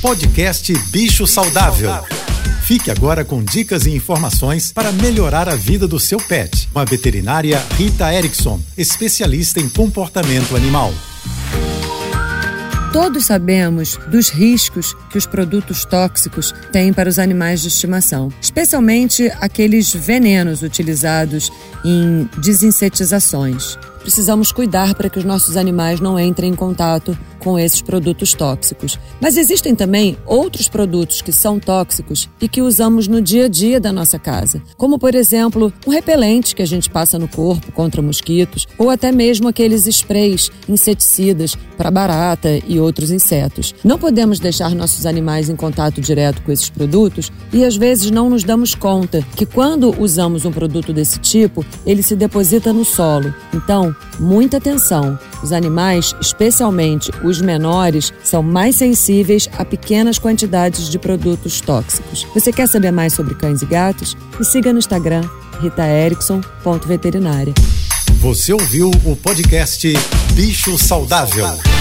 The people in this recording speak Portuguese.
Podcast Bicho Saudável. Fique agora com dicas e informações para melhorar a vida do seu pet. Com a veterinária Rita Erickson, especialista em comportamento animal. Todos sabemos dos riscos que os produtos tóxicos têm para os animais de estimação, especialmente aqueles venenos utilizados em desinsetizações. Precisamos cuidar para que os nossos animais não entrem em contato com esses produtos tóxicos. Mas existem também outros produtos que são tóxicos e que usamos no dia a dia da nossa casa, como por exemplo, um repelente que a gente passa no corpo contra mosquitos, ou até mesmo aqueles sprays inseticidas para barata e outros insetos. Não podemos deixar nossos animais em contato direto com esses produtos e às vezes não nos damos conta que quando usamos um produto desse tipo, ele se deposita no solo. Então, muita atenção. Os animais, especialmente os menores, são mais sensíveis a pequenas quantidades de produtos tóxicos. Você quer saber mais sobre cães e gatos? Me siga no Instagram, ritaerickson.veterinária. Você ouviu o podcast Bicho Saudável.